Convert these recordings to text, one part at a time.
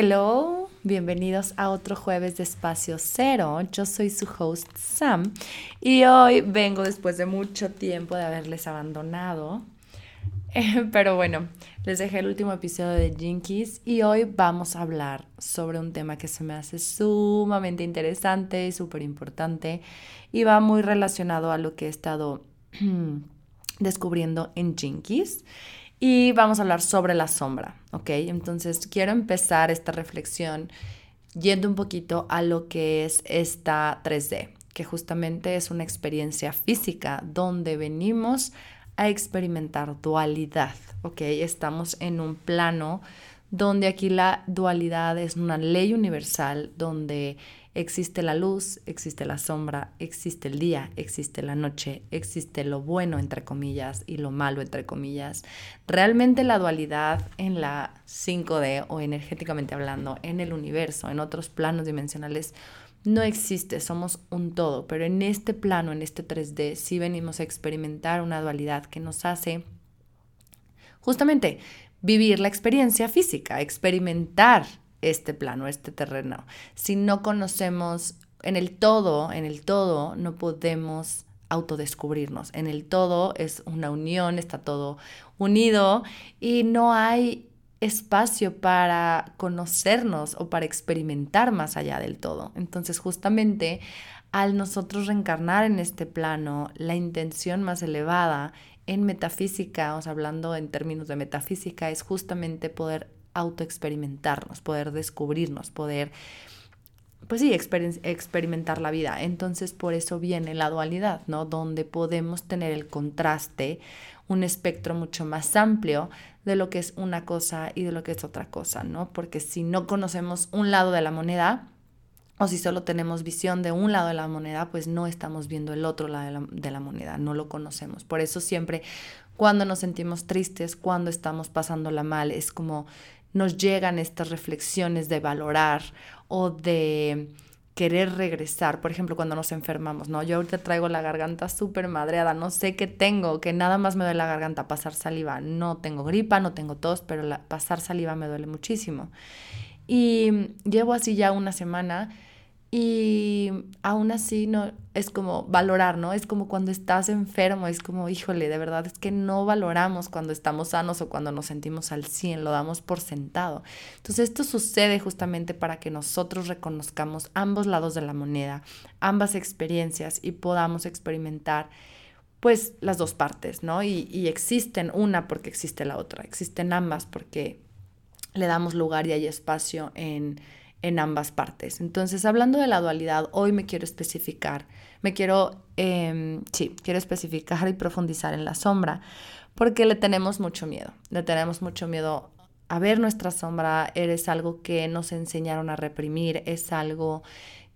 Hello, bienvenidos a otro jueves de Espacio Cero. Yo soy su host Sam y hoy vengo después de mucho tiempo de haberles abandonado. pero bueno, les dejé el último episodio de Jinkies y hoy vamos a hablar sobre un tema que se me hace sumamente interesante y súper importante y va muy relacionado a lo que he estado descubriendo en Jinkies y vamos a hablar sobre la sombra, ¿ok? Entonces quiero empezar esta reflexión yendo un poquito a lo que es esta 3D, que justamente es una experiencia física donde venimos a experimentar dualidad, ¿ok? Estamos en un plano donde aquí la dualidad es una ley universal, donde Existe la luz, existe la sombra, existe el día, existe la noche, existe lo bueno entre comillas y lo malo entre comillas. Realmente la dualidad en la 5D o energéticamente hablando, en el universo, en otros planos dimensionales, no existe, somos un todo, pero en este plano, en este 3D, sí venimos a experimentar una dualidad que nos hace justamente vivir la experiencia física, experimentar este plano, este terreno. Si no conocemos en el todo, en el todo no podemos autodescubrirnos. En el todo es una unión, está todo unido y no hay espacio para conocernos o para experimentar más allá del todo. Entonces, justamente al nosotros reencarnar en este plano, la intención más elevada en metafísica, o hablando en términos de metafísica, es justamente poder autoexperimentarnos, poder descubrirnos, poder, pues sí, experimentar la vida. Entonces por eso viene la dualidad, ¿no? Donde podemos tener el contraste, un espectro mucho más amplio de lo que es una cosa y de lo que es otra cosa, ¿no? Porque si no conocemos un lado de la moneda, o si solo tenemos visión de un lado de la moneda, pues no estamos viendo el otro lado de la, de la, moneda, no lo conocemos. Por eso siempre cuando nos sentimos tristes, cuando estamos pasándola mal, es como nos llegan estas reflexiones de valorar o de querer regresar, por ejemplo, cuando nos enfermamos, ¿no? Yo ahorita traigo la garganta súper madreada, no sé qué tengo, que nada más me duele la garganta, pasar saliva, no tengo gripa, no tengo tos, pero pasar saliva me duele muchísimo. Y llevo así ya una semana y aún así no es como valorar, ¿no? Es como cuando estás enfermo, es como, híjole, de verdad es que no valoramos cuando estamos sanos o cuando nos sentimos al 100, lo damos por sentado. Entonces esto sucede justamente para que nosotros reconozcamos ambos lados de la moneda, ambas experiencias y podamos experimentar pues las dos partes, ¿no? Y, y existen una porque existe la otra, existen ambas porque le damos lugar y hay espacio en en ambas partes. Entonces, hablando de la dualidad, hoy me quiero especificar, me quiero, em, sí, quiero especificar y profundizar en la sombra, porque le tenemos mucho miedo, le tenemos mucho miedo a ver nuestra sombra, eres algo que nos enseñaron a reprimir, es algo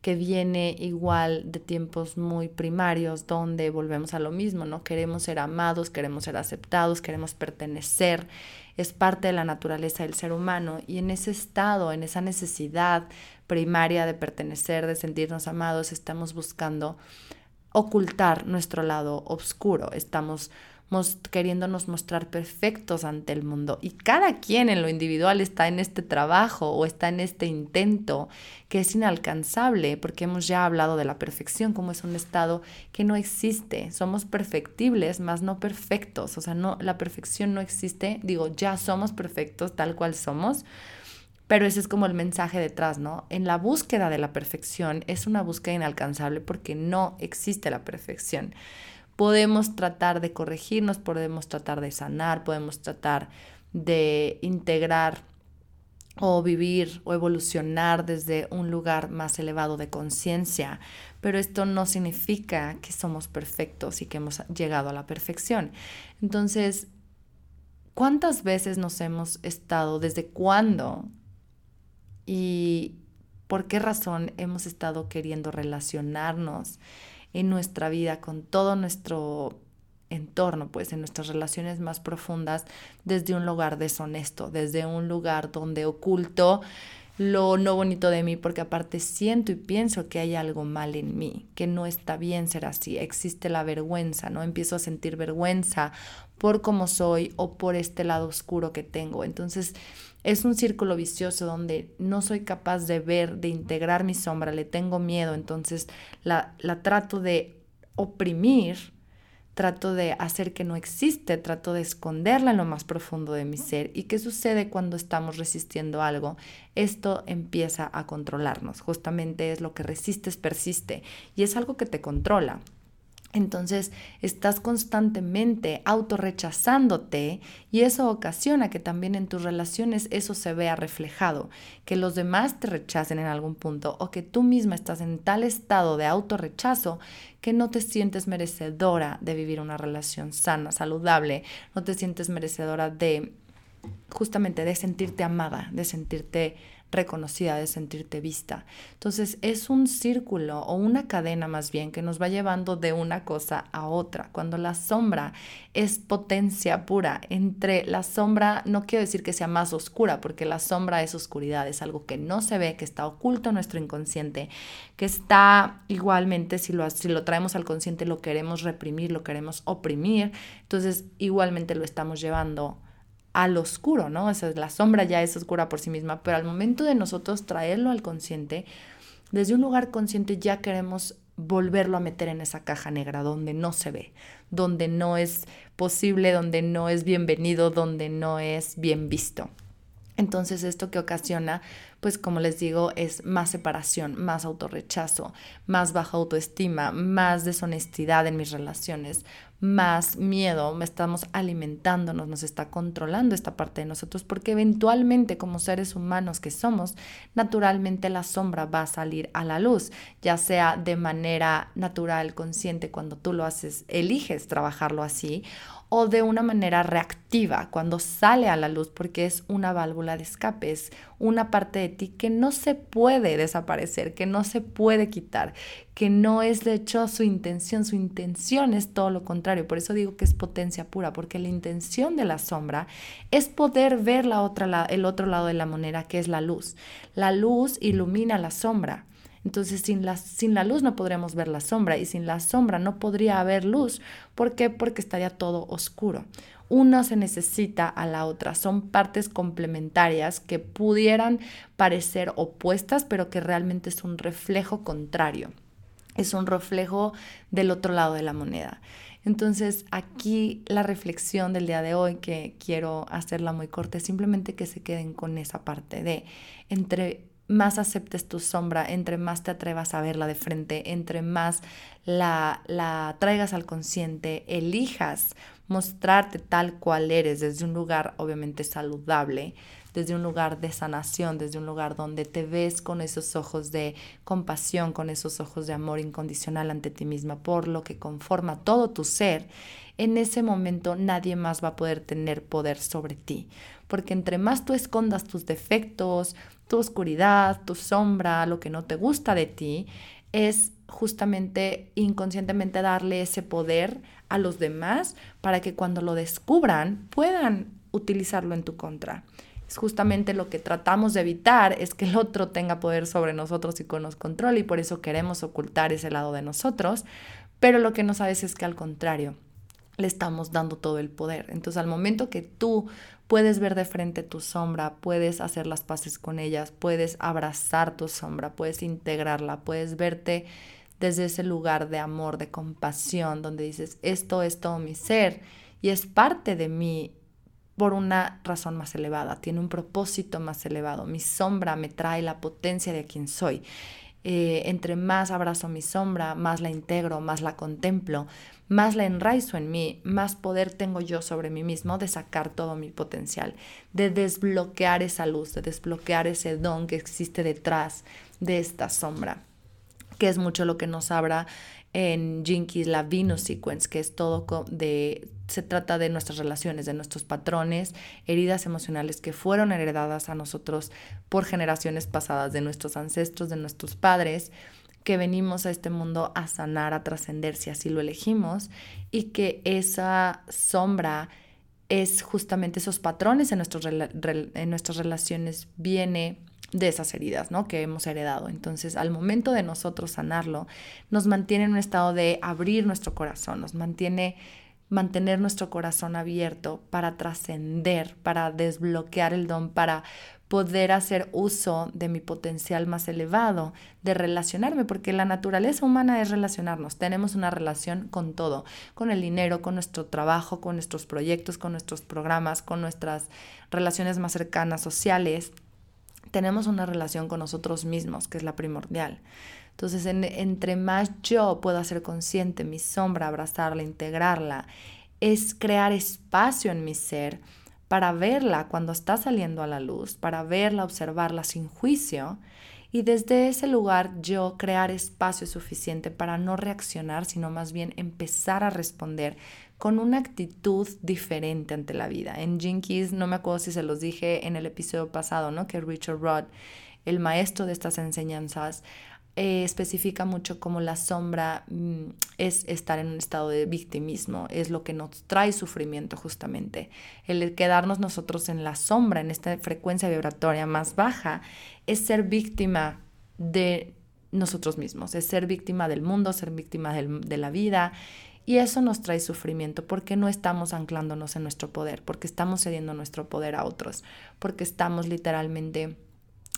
que viene igual de tiempos muy primarios, donde volvemos a lo mismo, ¿no? Queremos ser amados, queremos ser aceptados, queremos pertenecer, es parte de la naturaleza del ser humano y en ese estado, en esa necesidad primaria de pertenecer, de sentirnos amados, estamos buscando ocultar nuestro lado oscuro, estamos queriéndonos mostrar perfectos ante el mundo. Y cada quien en lo individual está en este trabajo o está en este intento que es inalcanzable, porque hemos ya hablado de la perfección como es un estado que no existe. Somos perfectibles, más no perfectos. O sea, no, la perfección no existe. Digo, ya somos perfectos tal cual somos. Pero ese es como el mensaje detrás, ¿no? En la búsqueda de la perfección es una búsqueda inalcanzable porque no existe la perfección podemos tratar de corregirnos, podemos tratar de sanar, podemos tratar de integrar o vivir o evolucionar desde un lugar más elevado de conciencia, pero esto no significa que somos perfectos y que hemos llegado a la perfección. Entonces, ¿cuántas veces nos hemos estado, desde cuándo y por qué razón hemos estado queriendo relacionarnos en nuestra vida, con todo nuestro entorno, pues en nuestras relaciones más profundas, desde un lugar deshonesto, desde un lugar donde oculto lo no bonito de mí, porque aparte siento y pienso que hay algo mal en mí, que no está bien ser así, existe la vergüenza, ¿no? Empiezo a sentir vergüenza por cómo soy o por este lado oscuro que tengo. Entonces, es un círculo vicioso donde no soy capaz de ver, de integrar mi sombra, le tengo miedo, entonces la, la trato de oprimir, trato de hacer que no existe, trato de esconderla en lo más profundo de mi ser. ¿Y qué sucede cuando estamos resistiendo algo? Esto empieza a controlarnos, justamente es lo que resistes, persiste, y es algo que te controla. Entonces estás constantemente autorrechazándote y eso ocasiona que también en tus relaciones eso se vea reflejado, que los demás te rechacen en algún punto o que tú misma estás en tal estado de autorrechazo que no te sientes merecedora de vivir una relación sana, saludable, no te sientes merecedora de justamente de sentirte amada, de sentirte reconocida, de sentirte vista. Entonces es un círculo o una cadena más bien que nos va llevando de una cosa a otra. Cuando la sombra es potencia pura, entre la sombra no quiero decir que sea más oscura, porque la sombra es oscuridad, es algo que no se ve, que está oculto en nuestro inconsciente, que está igualmente, si lo, si lo traemos al consciente, lo queremos reprimir, lo queremos oprimir, entonces igualmente lo estamos llevando al oscuro, ¿no? Esa es la sombra ya es oscura por sí misma, pero al momento de nosotros traerlo al consciente, desde un lugar consciente ya queremos volverlo a meter en esa caja negra donde no se ve, donde no es posible, donde no es bienvenido, donde no es bien visto. Entonces esto que ocasiona, pues como les digo, es más separación, más autorrechazo, más baja autoestima, más deshonestidad en mis relaciones, más miedo, estamos alimentándonos, nos está controlando esta parte de nosotros, porque eventualmente como seres humanos que somos, naturalmente la sombra va a salir a la luz, ya sea de manera natural, consciente, cuando tú lo haces, eliges trabajarlo así, o de una manera reactiva cuando sale a la luz porque es una válvula de escape, es una parte de ti que no se puede desaparecer, que no se puede quitar, que no es de hecho su intención, su intención es todo lo contrario, por eso digo que es potencia pura, porque la intención de la sombra es poder ver la otra, el otro lado de la moneda que es la luz. La luz ilumina la sombra. Entonces sin la, sin la luz no podríamos ver la sombra y sin la sombra no podría haber luz. ¿Por qué? Porque estaría todo oscuro. Una se necesita a la otra. Son partes complementarias que pudieran parecer opuestas, pero que realmente es un reflejo contrario. Es un reflejo del otro lado de la moneda. Entonces, aquí la reflexión del día de hoy, que quiero hacerla muy corta, es simplemente que se queden con esa parte de entre más aceptes tu sombra, entre más te atrevas a verla de frente, entre más la, la traigas al consciente, elijas mostrarte tal cual eres desde un lugar obviamente saludable, desde un lugar de sanación, desde un lugar donde te ves con esos ojos de compasión, con esos ojos de amor incondicional ante ti misma, por lo que conforma todo tu ser, en ese momento nadie más va a poder tener poder sobre ti. Porque entre más tú escondas tus defectos, tu oscuridad, tu sombra, lo que no te gusta de ti, es justamente inconscientemente darle ese poder a los demás para que cuando lo descubran puedan utilizarlo en tu contra. Es justamente lo que tratamos de evitar, es que el otro tenga poder sobre nosotros y con nos controle y por eso queremos ocultar ese lado de nosotros, pero lo que no sabes es que al contrario, le estamos dando todo el poder. Entonces al momento que tú puedes ver de frente tu sombra, puedes hacer las paces con ellas, puedes abrazar tu sombra, puedes integrarla, puedes verte desde ese lugar de amor, de compasión, donde dices, esto es todo mi ser y es parte de mí por una razón más elevada, tiene un propósito más elevado. Mi sombra me trae la potencia de quien soy. Eh, entre más abrazo mi sombra, más la integro, más la contemplo, más la enraizo en mí, más poder tengo yo sobre mí mismo de sacar todo mi potencial, de desbloquear esa luz, de desbloquear ese don que existe detrás de esta sombra, que es mucho lo que nos habla en Jinkies la Venus Sequence, que es todo de, se trata de nuestras relaciones, de nuestros patrones, heridas emocionales que fueron heredadas a nosotros por generaciones pasadas, de nuestros ancestros, de nuestros padres, que venimos a este mundo a sanar, a trascender si así lo elegimos, y que esa sombra es justamente esos patrones en, en nuestras relaciones, viene de esas heridas, ¿no? Que hemos heredado. Entonces, al momento de nosotros sanarlo, nos mantiene en un estado de abrir nuestro corazón, nos mantiene mantener nuestro corazón abierto para trascender, para desbloquear el don, para poder hacer uso de mi potencial más elevado, de relacionarme, porque la naturaleza humana es relacionarnos. Tenemos una relación con todo, con el dinero, con nuestro trabajo, con nuestros proyectos, con nuestros programas, con nuestras relaciones más cercanas, sociales. Tenemos una relación con nosotros mismos, que es la primordial. Entonces, entre más yo pueda ser consciente, mi sombra, abrazarla, integrarla, es crear espacio en mi ser para verla cuando está saliendo a la luz, para verla, observarla sin juicio y desde ese lugar yo crear espacio suficiente para no reaccionar, sino más bien empezar a responder con una actitud diferente ante la vida. En Jinkies, no me acuerdo si se los dije en el episodio pasado, ¿no? Que Richard Rod, el maestro de estas enseñanzas, eh, especifica mucho como la sombra mm, es estar en un estado de victimismo, es lo que nos trae sufrimiento justamente. El quedarnos nosotros en la sombra, en esta frecuencia vibratoria más baja, es ser víctima de nosotros mismos, es ser víctima del mundo, ser víctima de la vida. Y eso nos trae sufrimiento porque no estamos anclándonos en nuestro poder, porque estamos cediendo nuestro poder a otros, porque estamos literalmente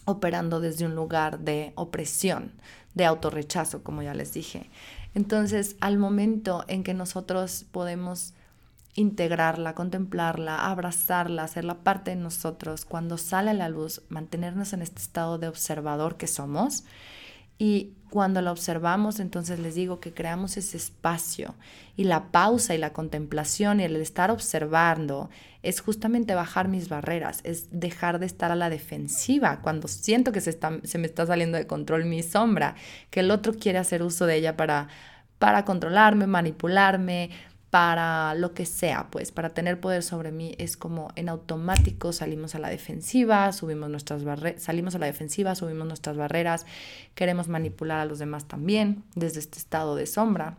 operando desde un lugar de opresión, de autorrechazo, como ya les dije. Entonces, al momento en que nosotros podemos integrarla, contemplarla, abrazarla, hacerla parte de nosotros, cuando sale a la luz, mantenernos en este estado de observador que somos, y cuando la observamos, entonces les digo que creamos ese espacio y la pausa y la contemplación y el estar observando es justamente bajar mis barreras, es dejar de estar a la defensiva cuando siento que se, está, se me está saliendo de control mi sombra, que el otro quiere hacer uso de ella para, para controlarme, manipularme, para lo que sea, pues para tener poder sobre mí es como en automático salimos a la defensiva, subimos nuestras barreras, salimos a la defensiva, subimos nuestras barreras, queremos manipular a los demás también desde este estado de sombra.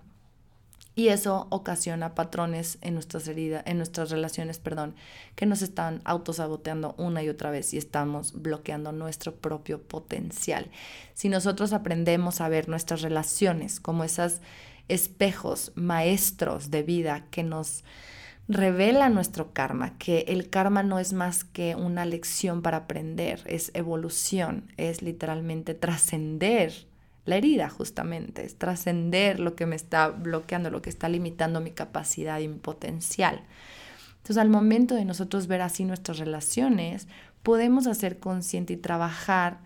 Y eso ocasiona patrones en nuestras heridas, en nuestras relaciones, perdón, que nos están autosaboteando una y otra vez y estamos bloqueando nuestro propio potencial. Si nosotros aprendemos a ver nuestras relaciones como esas espejos maestros de vida que nos revelan nuestro karma, que el karma no es más que una lección para aprender, es evolución, es literalmente trascender la herida justamente, es trascender lo que me está bloqueando, lo que está limitando mi capacidad y mi potencial. Entonces al momento de nosotros ver así nuestras relaciones, podemos hacer consciente y trabajar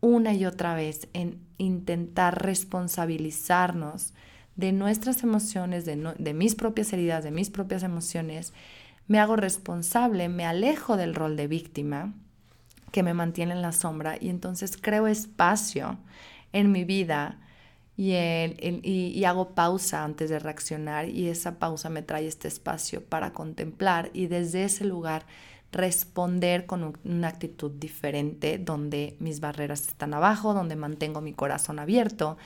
una y otra vez en intentar responsabilizarnos de nuestras emociones, de, de mis propias heridas, de mis propias emociones, me hago responsable, me alejo del rol de víctima que me mantiene en la sombra y entonces creo espacio en mi vida y, y, hago pausa antes de reaccionar y esa pausa me trae este espacio para contemplar y desde ese lugar responder con una actitud diferente donde mis barreras están abajo, donde mantengo mi corazón abierto.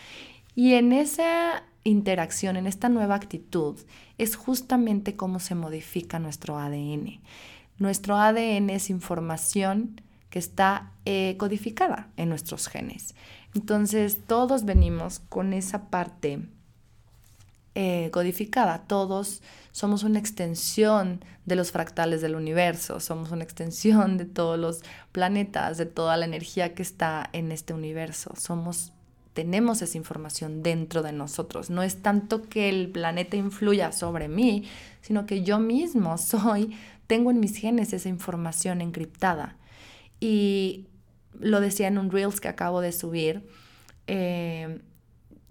Y en esa interacción, en esta nueva actitud, es justamente cómo se modifica nuestro ADN. Nuestro ADN es información que está eh, codificada en nuestros genes. Entonces, todos venimos con esa parte eh, codificada. Todos somos una extensión de los fractales del universo, somos una extensión de todos los planetas, de toda la energía que está en este universo. Somos tenemos esa información dentro de nosotros. No es tanto que el planeta influya sobre mí, sino que yo mismo soy, tengo en mis genes esa información encriptada. Y lo decía en un Reels que acabo de subir, eh,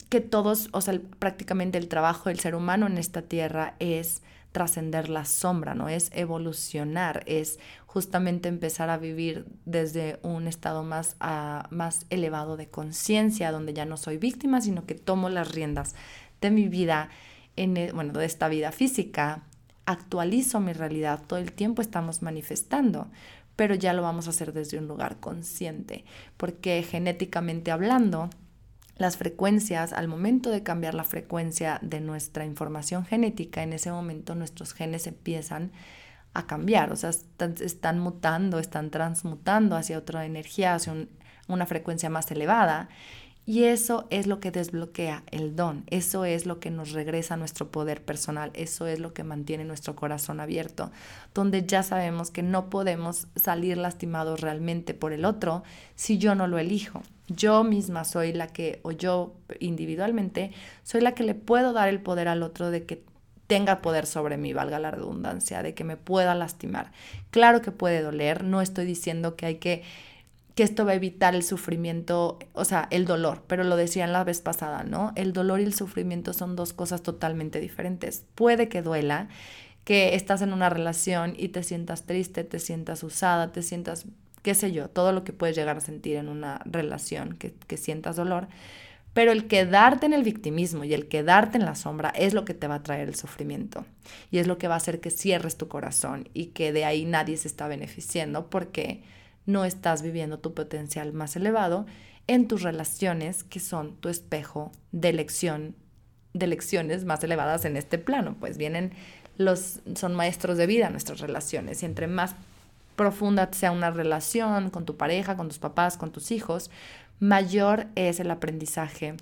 que todos, o sea, prácticamente el trabajo del ser humano en esta tierra es trascender la sombra, ¿no? Es evolucionar, es justamente empezar a vivir desde un estado más, ah, más elevado de conciencia, donde ya no soy víctima, sino que tomo las riendas de mi vida, en, e, bueno, de esta vida física, actualizo mi realidad, todo el tiempo estamos manifestando, pero ya lo vamos a hacer desde un lugar consciente, porque genéticamente hablando, las frecuencias, al momento de cambiar la frecuencia de nuestra información genética, en ese momento nuestros genes empiezan a cambiar, o sea, están, mutando, están transmutando hacia otra energía, hacia una frecuencia más elevada. Y eso es lo que desbloquea el don, eso es lo que nos regresa nuestro poder personal, eso es lo que mantiene nuestro corazón abierto, donde ya sabemos que no podemos salir lastimados realmente por el otro si yo no lo elijo. Yo misma soy la que, o yo individualmente, soy la que le puedo dar el poder al otro de que tenga poder sobre mí, valga la redundancia, de que me pueda lastimar. Claro que puede doler, no estoy diciendo que hay que que esto va a evitar el sufrimiento, o sea, el dolor, pero lo decían la vez pasada, ¿no? El dolor y el sufrimiento son dos cosas totalmente diferentes. Puede que duela, que estás en una relación y te sientas triste, te sientas usada, te sientas, qué sé yo, todo lo que puedes llegar a sentir en una relación, que, que sientas dolor, pero el quedarte en el victimismo y el quedarte en la sombra es lo que te va a traer el sufrimiento y es lo que va a hacer que cierres tu corazón y que de ahí nadie se está beneficiando porque no estás viviendo tu potencial más elevado en tus relaciones que son tu espejo de elección de lecciones más elevadas en este plano, pues vienen los son maestros de vida nuestras relaciones y entre más profunda sea una relación con tu pareja, con tus papás, con tus hijos, mayor es el aprendizaje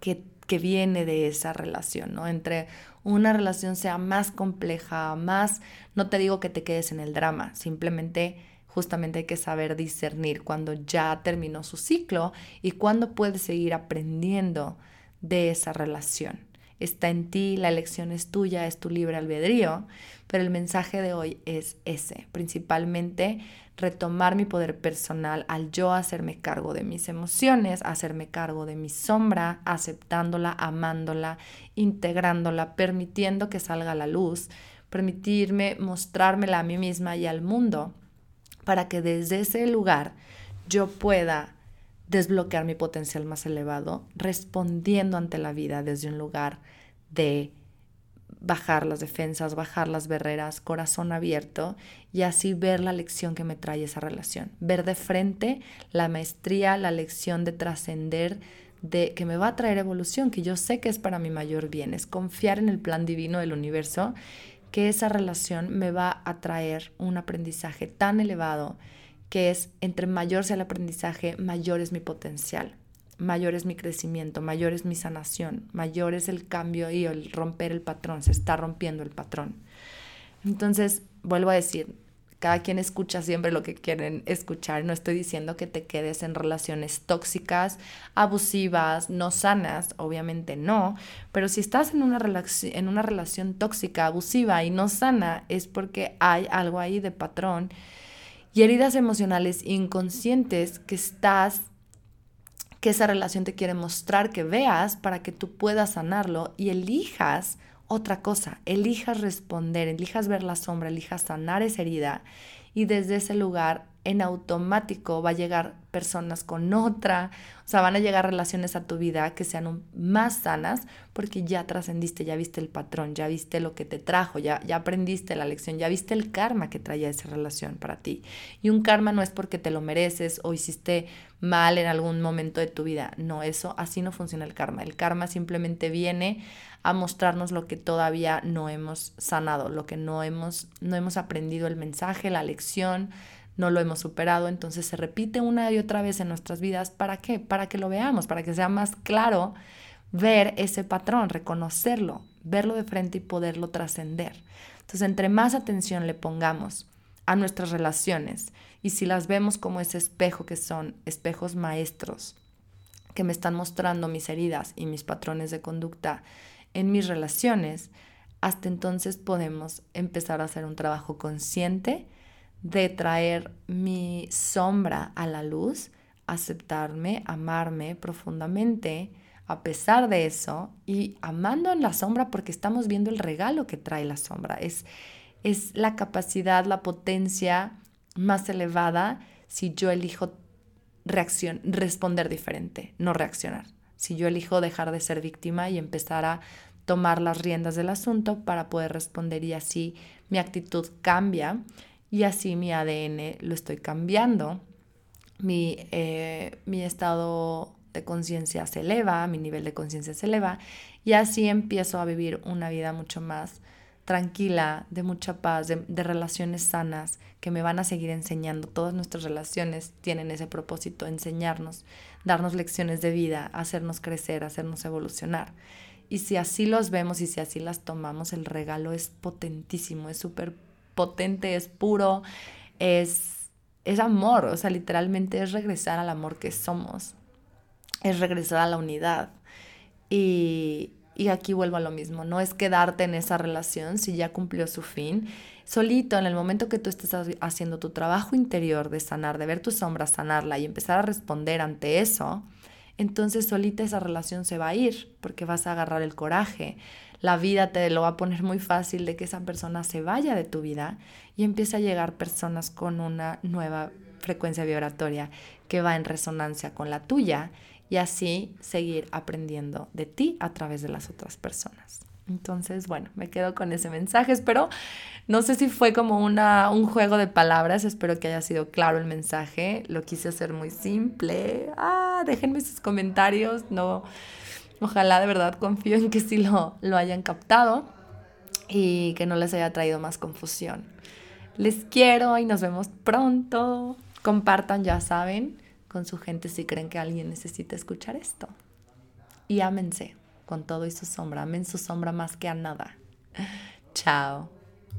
que, que viene de esa relación, ¿no? Entre una relación sea más compleja, más, no te digo que te quedes en el drama, simplemente justamente hay que saber discernir cuando ya terminó su ciclo y cuándo puedes seguir aprendiendo de esa relación. Está en ti, la elección es tuya, es tu libre albedrío, pero el mensaje de hoy es ese, principalmente retomar mi poder personal al yo hacerme cargo de mis emociones, hacerme cargo de mi sombra, aceptándola, amándola, integrándola, permitiendo que salga la luz, permitirme mostrármela a mí misma y al mundo para que desde ese lugar yo pueda desbloquear mi potencial más elevado, respondiendo ante la vida desde un lugar de bajar las defensas, bajar las barreras, corazón abierto y así ver la lección que me trae esa relación. Ver de frente la maestría, la lección de trascender, de que me va a traer evolución, que yo sé que es para mi mayor bien, es confiar en el plan divino del universo que esa relación me va a traer un aprendizaje tan elevado que es entre mayor sea el aprendizaje, mayor es mi potencial, mayor es mi crecimiento, mayor es mi sanación, mayor es el cambio y el romper el patrón, se está rompiendo el patrón. Entonces, vuelvo a decir, cada quien escucha siempre lo que quieren escuchar. No estoy diciendo que te quedes en relaciones tóxicas, abusivas, no sanas, obviamente no. Pero si estás en una, en una relación tóxica, abusiva y no sana, es porque hay algo ahí de patrón y heridas emocionales inconscientes que estás que esa relación te quiere mostrar que veas para que tú puedas sanarlo y elijas otra cosa, elijas responder, elijas ver la sombra, elijas sanar esa herida y desde ese lugar en automático va a llegar personas con otra, o sea, van a llegar relaciones a tu vida que sean más sanas porque ya trascendiste, ya viste el patrón, ya viste lo que te trajo, ya, ya aprendiste la lección, ya viste el karma que traía esa relación para ti. Y un karma no es porque te lo mereces o hiciste mal en algún momento de tu vida, no, eso así no funciona el karma. El karma simplemente viene a mostrarnos lo que todavía no hemos sanado, lo que no hemos, no hemos aprendido el mensaje, la lección, no lo hemos superado, entonces se repite una y otra vez en nuestras vidas. ¿Para qué? Para que lo veamos, para que sea más claro ver ese patrón, reconocerlo, verlo de frente y poderlo trascender. Entonces, entre más atención le pongamos a nuestras relaciones y si las vemos como ese espejo que son espejos maestros que me están mostrando mis heridas y mis patrones de conducta en mis relaciones, hasta entonces podemos empezar a hacer un trabajo consciente de traer mi sombra a la luz, aceptarme, amarme profundamente a pesar de eso y amando en la sombra porque estamos viendo el regalo que trae la sombra. Es, es la capacidad, la potencia más elevada si yo elijo reacción, responder diferente, no reaccionar si yo elijo dejar de ser víctima y empezar a tomar las riendas del asunto para poder responder y así mi actitud cambia y así mi ADN lo estoy cambiando, mi, eh, mi estado de conciencia se eleva, mi nivel de conciencia se eleva y así empiezo a vivir una vida mucho más tranquila, de mucha paz, de, de, relaciones sanas, que me van a seguir enseñando. Todas nuestras relaciones tienen ese propósito, enseñarnos, darnos lecciones de vida, hacernos crecer, hacernos evolucionar. Y si así los vemos y si así las tomamos, el regalo es potentísimo, es súper potente, es puro, es, es amor, o sea, literalmente es regresar al amor que somos, es regresar a la unidad. Y, y aquí vuelvo a lo mismo, no es quedarte en esa relación si ya cumplió su fin. Solito, en el momento que tú estés haciendo tu trabajo interior de sanar, de ver tu sombra, sanarla y empezar a responder ante eso, entonces solita esa relación se va a ir porque vas a agarrar el coraje. La vida te lo va a poner muy fácil de que esa persona se vaya de tu vida y empiece a llegar personas con una nueva frecuencia vibratoria que va en resonancia con la tuya y así seguir aprendiendo de ti a través de las otras personas. Entonces, bueno, me quedo con ese mensaje. Espero, no sé si fue como una, un juego de palabras, espero que haya sido claro el mensaje. Lo quise hacer muy simple. Ah, déjenme sus comentarios. No, ojalá de verdad confío en que sí lo, lo hayan captado y que no les haya traído más confusión. Les quiero y nos vemos pronto. Compartan, ya saben, con su gente si creen que alguien necesita escuchar esto. Y ámense con todo y su sombra. Amen su sombra más que a nada. Chao.